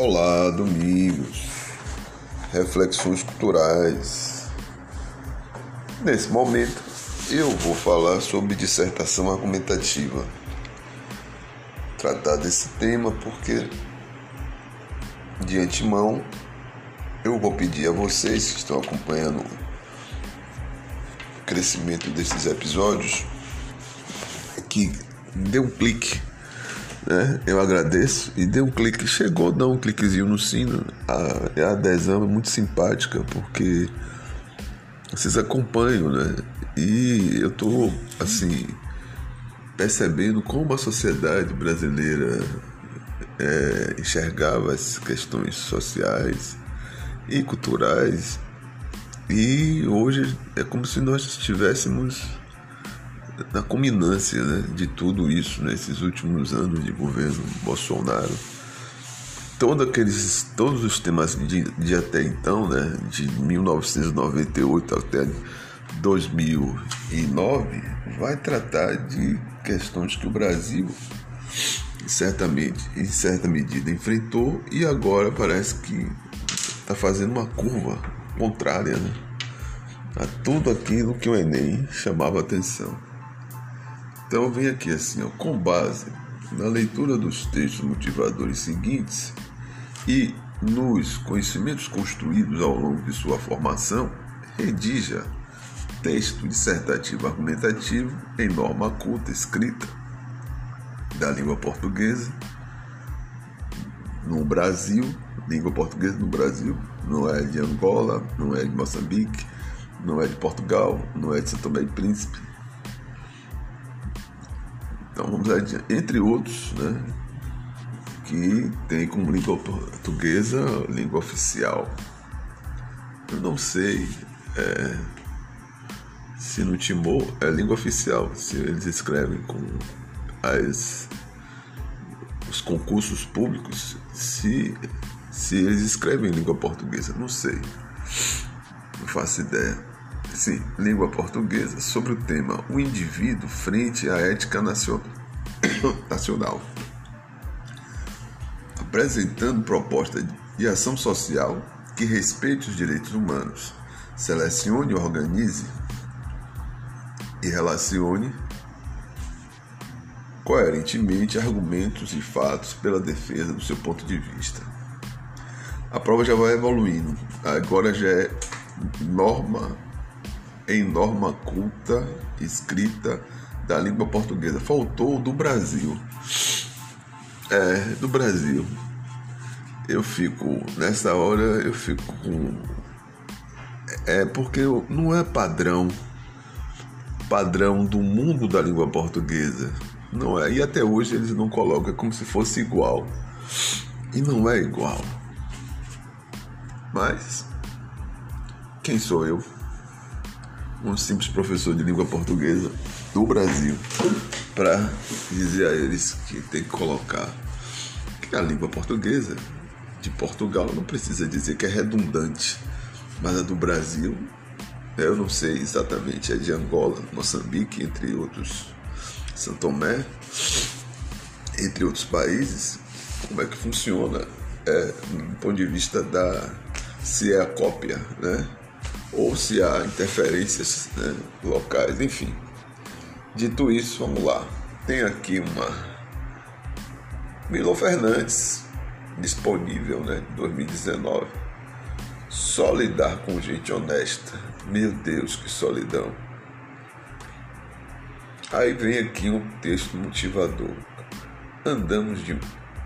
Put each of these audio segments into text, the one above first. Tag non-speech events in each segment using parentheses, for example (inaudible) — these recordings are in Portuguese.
Olá, domingos, reflexões culturais. Nesse momento, eu vou falar sobre dissertação argumentativa. Tratar desse tema porque, de antemão, eu vou pedir a vocês que estão acompanhando o crescimento desses episódios que dê um clique né? Eu agradeço e dei um clique, chegou, dá um cliquezinho no sino. A, a adesão é muito simpática porque vocês acompanham, né? E eu tô assim percebendo como a sociedade brasileira é, enxergava as questões sociais e culturais e hoje é como se nós estivéssemos na culminância né, de tudo isso nesses últimos anos de governo Bolsonaro. Todo aqueles, todos os temas de, de até então, né, de 1998 até 2009, vai tratar de questões que o Brasil certamente, em certa medida, enfrentou e agora parece que está fazendo uma curva contrária né, a tudo aquilo que o Enem chamava atenção. Então vem aqui assim, ó, com base na leitura dos textos motivadores seguintes e nos conhecimentos construídos ao longo de sua formação, redija texto dissertativo argumentativo em norma culta escrita da língua portuguesa no Brasil, língua portuguesa no Brasil, não é de Angola, não é de Moçambique, não é de Portugal, não é de São Tomé e Príncipe, então vamos adiante. Entre outros, né? Que tem como língua portuguesa língua oficial. Eu não sei é, se no Timor é língua oficial, se eles escrevem com as, os concursos públicos, se, se eles escrevem em língua portuguesa, não sei. Não faço ideia sim, língua portuguesa, sobre o tema O indivíduo frente à ética (coughs) nacional, apresentando proposta de ação social que respeite os direitos humanos, selecione, organize e relacione coerentemente argumentos e fatos pela defesa do seu ponto de vista. A prova já vai evoluindo, agora já é norma em norma culta escrita da língua portuguesa. Faltou do Brasil. É, do Brasil. Eu fico, nessa hora, eu fico com. É porque não é padrão, padrão do mundo da língua portuguesa. Não é. E até hoje eles não colocam, é como se fosse igual. E não é igual. Mas, quem sou eu? Um simples professor de língua portuguesa do Brasil para dizer a eles que tem que colocar que a língua portuguesa de Portugal não precisa dizer que é redundante, mas a do Brasil, eu não sei exatamente, é de Angola, Moçambique, entre outros, São Tomé, entre outros países, como é que funciona é, do ponto de vista da se é a cópia, né? Ou se há interferências né, locais, enfim. Dito isso, vamos lá. Tem aqui uma Milo Fernandes disponível, né, 2019. Só lidar com gente honesta. Meu Deus, que solidão. Aí vem aqui um texto motivador. Andamos de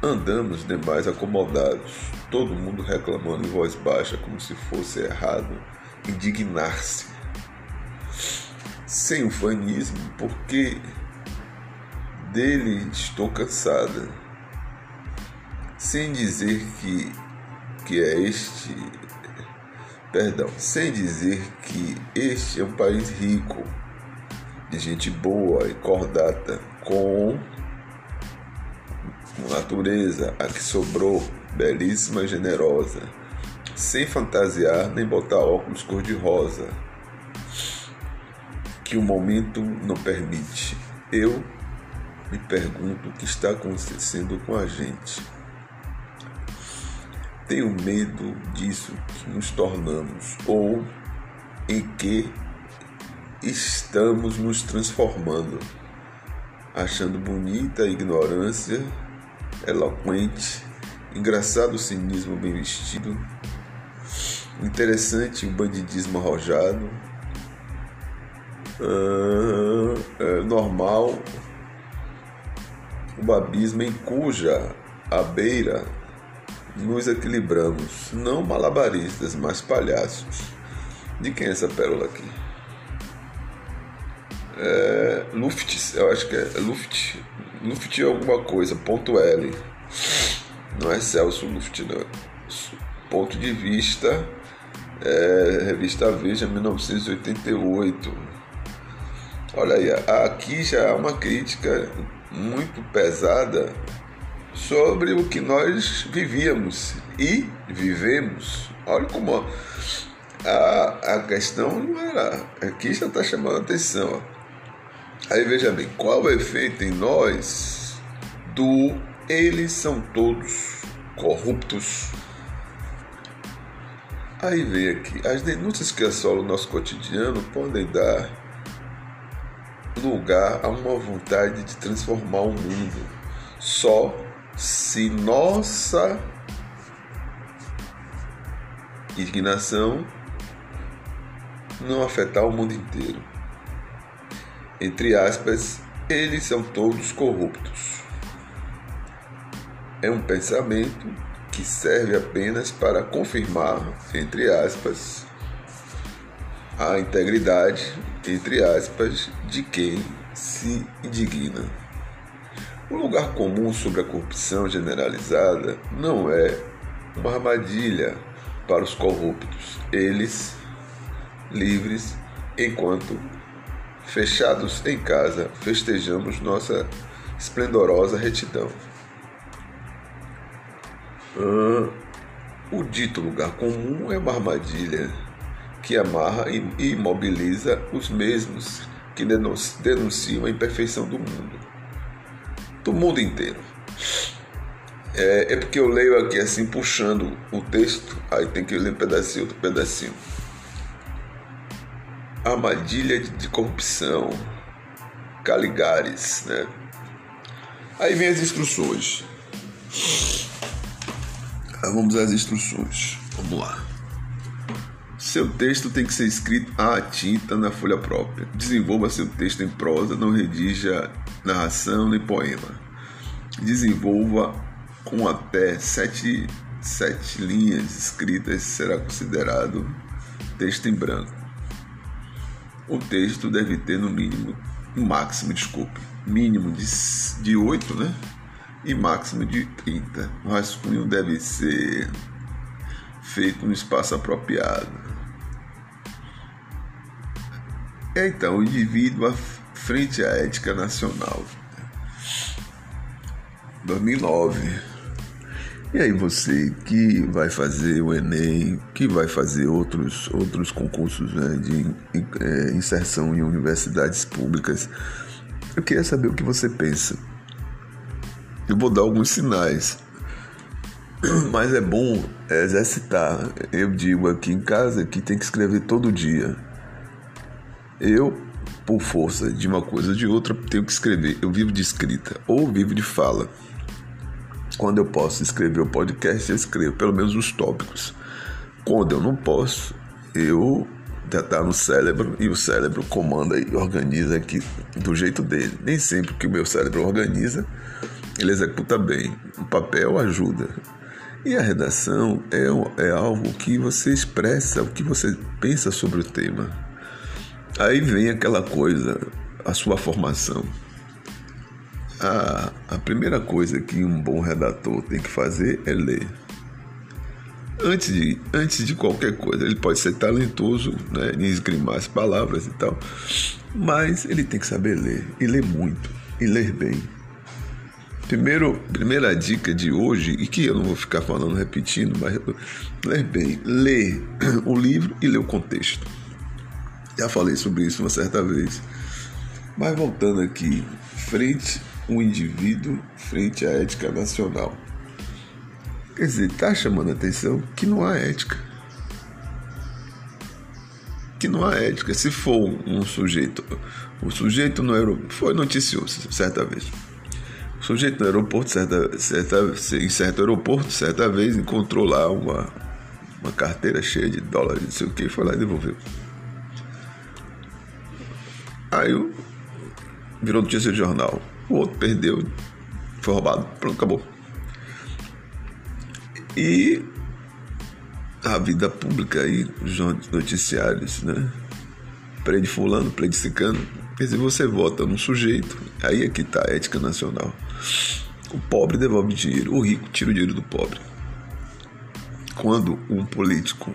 andamos demais acomodados, todo mundo reclamando em voz baixa como se fosse errado indignar-se sem ufanismo, porque dele estou cansada, sem dizer que, que é este, perdão, sem dizer que este é um país rico, de gente boa e cordata, com natureza, a que sobrou, belíssima e generosa sem fantasiar nem botar óculos cor-de-rosa, que o momento não permite. Eu me pergunto o que está acontecendo com a gente. tenho medo disso que nos tornamos ou em que estamos nos transformando, achando bonita a ignorância, eloquente, engraçado o cinismo bem vestido, interessante o bandidismo arrojado, uh, é normal o abismo em cuja a beira nos equilibramos, não malabaristas, mas palhaços. De quem é essa pérola aqui? É, Luft, eu acho que é Luft. Luft é alguma coisa, ponto L. Não é Celso Luft, não. Ponto de vista, é, revista Veja, 1988. Olha aí, aqui já há uma crítica muito pesada sobre o que nós vivíamos e vivemos. Olha como a, a questão não era. Aqui já está chamando a atenção. Aí veja bem, qual o efeito em nós do eles são todos corruptos? Aí vem aqui, as denúncias que assolam o nosso cotidiano podem dar lugar a uma vontade de transformar o mundo. Só se nossa indignação não afetar o mundo inteiro. Entre aspas, eles são todos corruptos. É um pensamento que serve apenas para confirmar, entre aspas, a integridade, entre aspas, de quem se indigna. O lugar comum sobre a corrupção generalizada não é uma armadilha para os corruptos, eles livres, enquanto fechados em casa festejamos nossa esplendorosa retidão. O dito lugar comum é uma armadilha que amarra e imobiliza os mesmos que denunciam a imperfeição do mundo do mundo inteiro. É, é, porque eu leio aqui assim, puxando o texto, aí tem que ler um pedacinho, outro pedacinho. Armadilha de, de corrupção, Caligares, né? Aí vem as instruções. Vamos às instruções. Vamos lá. Seu texto tem que ser escrito à tinta na folha própria. Desenvolva seu texto em prosa, não redija narração nem poema. Desenvolva com até sete, sete linhas escritas, será considerado texto em branco. O texto deve ter no mínimo, no máximo, desculpe, mínimo de, de 8, né? E máximo de 30. O rascunho deve ser feito no espaço apropriado. Então, o indivíduo frente à ética nacional. 2009. E aí você que vai fazer o Enem, que vai fazer outros, outros concursos né, de é, inserção em universidades públicas, eu queria saber o que você pensa. Eu vou dar alguns sinais, (clears throat) mas é bom exercitar. Eu digo aqui em casa que tem que escrever todo dia. Eu por força de uma coisa ou de outra, tenho que escrever. Eu vivo de escrita ou vivo de fala. Quando eu posso escrever o podcast, eu escrevo pelo menos os tópicos. Quando eu não posso, eu já está no cérebro e o cérebro comanda e organiza aqui do jeito dele. Nem sempre que o meu cérebro organiza, ele executa bem. O papel ajuda. E a redação é, é algo que você expressa o que você pensa sobre o tema. Aí vem aquela coisa, a sua formação. A, a primeira coisa que um bom redator tem que fazer é ler. Antes de, antes de qualquer coisa, ele pode ser talentoso né, em esgrimar as palavras e tal, mas ele tem que saber ler, e ler muito, e ler bem. Primeiro, primeira dica de hoje, e que eu não vou ficar falando repetindo, mas ler bem. Ler o livro e ler o contexto. Já falei sobre isso uma certa vez. Mas voltando aqui, frente o indivíduo, frente à ética nacional. Quer dizer, está chamando a atenção que não há ética. Que não há ética. Se for um sujeito, o sujeito no aeroporto, foi noticioso certa vez. Sujeito no aeroporto, certa, certa, em certo aeroporto, certa vez, encontrou lá uma, uma carteira cheia de dólares, não sei o que, foi lá e devolveu. Aí virou notícia de jornal. O outro perdeu, foi roubado, pronto, acabou. E a vida pública aí, os noticiários, né? Prende fulano, prende cicano. Quer dizer, você vota num sujeito, aí é que tá a ética nacional. O pobre devolve dinheiro, o rico tira o dinheiro do pobre. Quando um político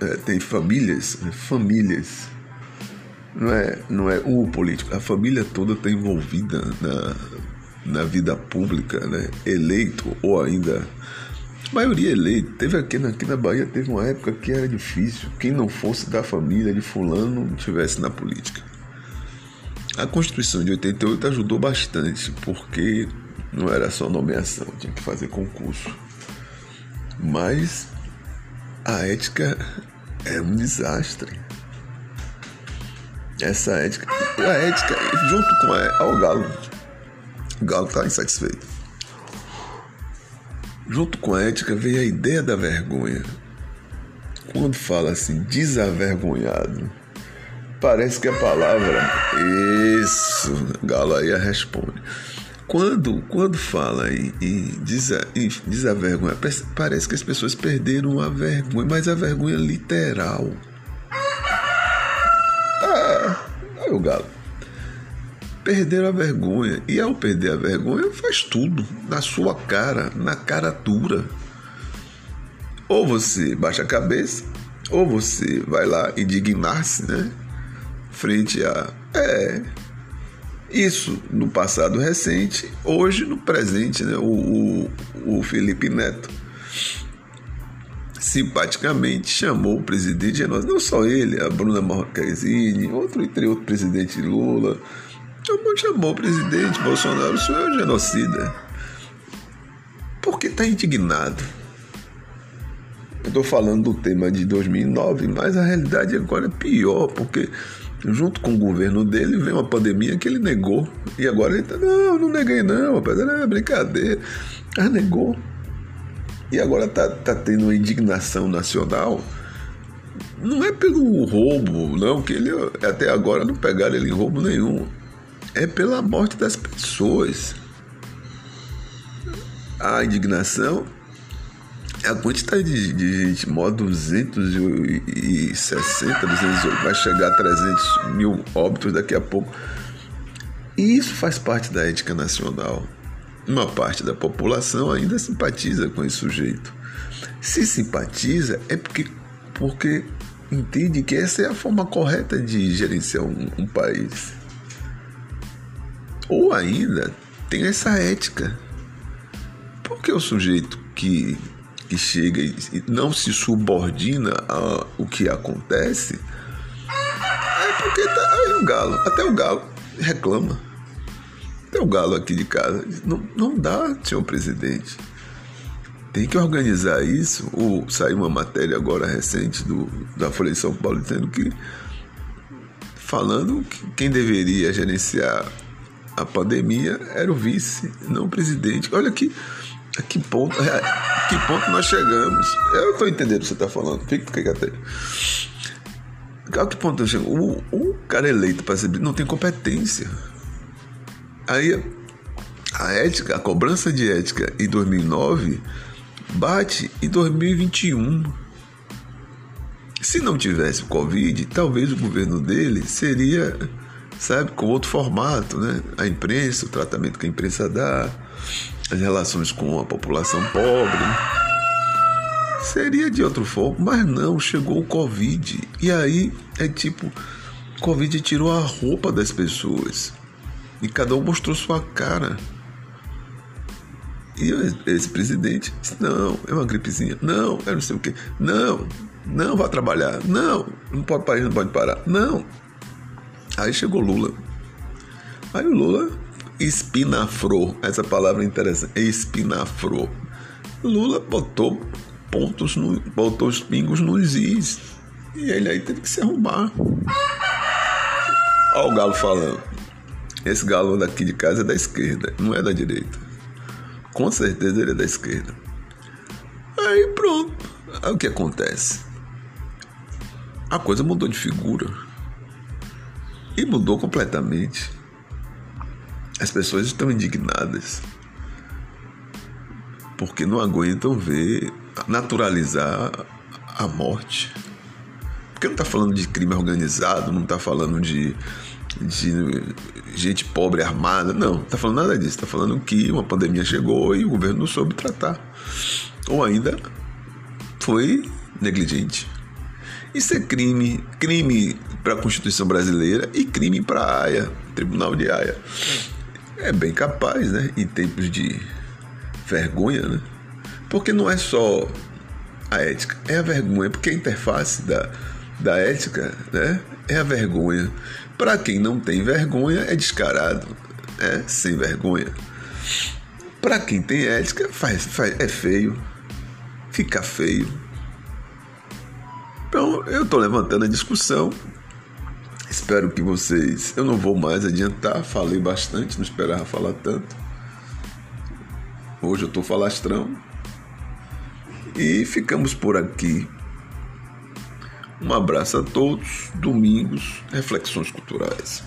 é, tem famílias, né, famílias, não é, não é o político, a família toda está envolvida na, na vida pública, né? eleito ou ainda maioria eleita. Teve aqui, aqui na Bahia, teve uma época que era difícil. Quem não fosse da família de fulano não estivesse na política. A Constituição de 88 ajudou bastante, porque não era só nomeação, tinha que fazer concurso. Mas a ética é um desastre. Essa ética, a ética, junto com a. O Galo. O Galo está insatisfeito. Junto com a ética veio a ideia da vergonha. Quando fala assim, desavergonhado, parece que a palavra. Isso, Galo aí responde. Quando, quando fala em, em, desa, em desavergonhar, parece que as pessoas perderam a vergonha, mas a vergonha literal. Ah, aí o Galo. Perderam a vergonha. E ao perder a vergonha, faz tudo na sua cara, na cara dura. Ou você baixa a cabeça, ou você vai lá indignar-se, né? Frente a. É. Isso no passado recente, hoje no presente, né? O, o, o Felipe Neto simpaticamente chamou o presidente de não só ele, a Bruna Marquezine, outro entre outro presidente Lula, Chamou, chamou o presidente Bolsonaro, o senhor é um genocida. Porque está indignado. Eu estou falando do tema de 2009, mas a realidade agora é pior, porque junto com o governo dele veio uma pandemia que ele negou. E agora ele está, não, não neguei não, rapaz, é brincadeira. Ah, negou. E agora está tá tendo uma indignação nacional. Não é pelo roubo, não, que ele até agora não pegaram ele em roubo nenhum é pela morte das pessoas. A indignação a quantidade de, de gente morre 260, 208, vai chegar a 300 mil óbitos daqui a pouco. E isso faz parte da ética nacional. Uma parte da população ainda simpatiza com esse sujeito. Se simpatiza é porque, porque entende que essa é a forma correta de gerenciar um, um país. Ou ainda tem essa ética. Porque o sujeito que, que chega e não se subordina ao que acontece é porque tá aí o galo, até o galo reclama. Até o galo aqui de casa. Não, não dá, senhor presidente. Tem que organizar isso. Ou saiu uma matéria agora recente do, da Folha de São Paulo dizendo que falando que quem deveria gerenciar a pandemia era o vice, não o presidente. Olha que, a que ponto, a que ponto nós chegamos. Eu estou entendendo o que você está falando, fica, fica até. A que ponto nós chegamos? O, o cara eleito para ser não tem competência. Aí a ética, a cobrança de ética em 2009 bate em 2021. Se não tivesse o Covid, talvez o governo dele seria sabe, com outro formato, né? A imprensa, o tratamento que a imprensa dá, as relações com a população pobre. Seria de outro foco, mas não, chegou o Covid. E aí é tipo, Covid tirou a roupa das pessoas. E cada um mostrou sua cara. E esse presidente disse, não, é uma gripezinha. Não, é não sei o quê. Não, não vá trabalhar. Não, não pode não pode parar. Não, Aí chegou Lula. Aí o Lula espinafrou, essa palavra é interessante, espinafrou. Lula botou pontos, no, botou os pingos nos is. E ele aí teve que se arrumar. Olha o galo falando. Esse galo daqui de casa é da esquerda, não é da direita. Com certeza ele é da esquerda. Aí pronto. Aí o que acontece? A coisa mudou de figura. E mudou completamente. As pessoas estão indignadas. Porque não aguentam ver naturalizar a morte. Porque não está falando de crime organizado, não está falando de, de gente pobre armada, não, não está falando nada disso. Está falando que uma pandemia chegou e o governo não soube tratar. Ou ainda foi negligente. Isso é crime, crime para a Constituição brasileira e crime para a AIA, Tribunal de AIA. É bem capaz, né? Em tempos de vergonha, né? Porque não é só a ética, é a vergonha, porque a interface da, da ética né, é a vergonha. Para quem não tem vergonha, é descarado, é sem vergonha. Para quem tem ética, faz, faz, é feio, fica feio. Então, eu estou levantando a discussão. Espero que vocês. Eu não vou mais adiantar, falei bastante, não esperava falar tanto. Hoje eu estou falastrão. E ficamos por aqui. Um abraço a todos. Domingos, reflexões culturais.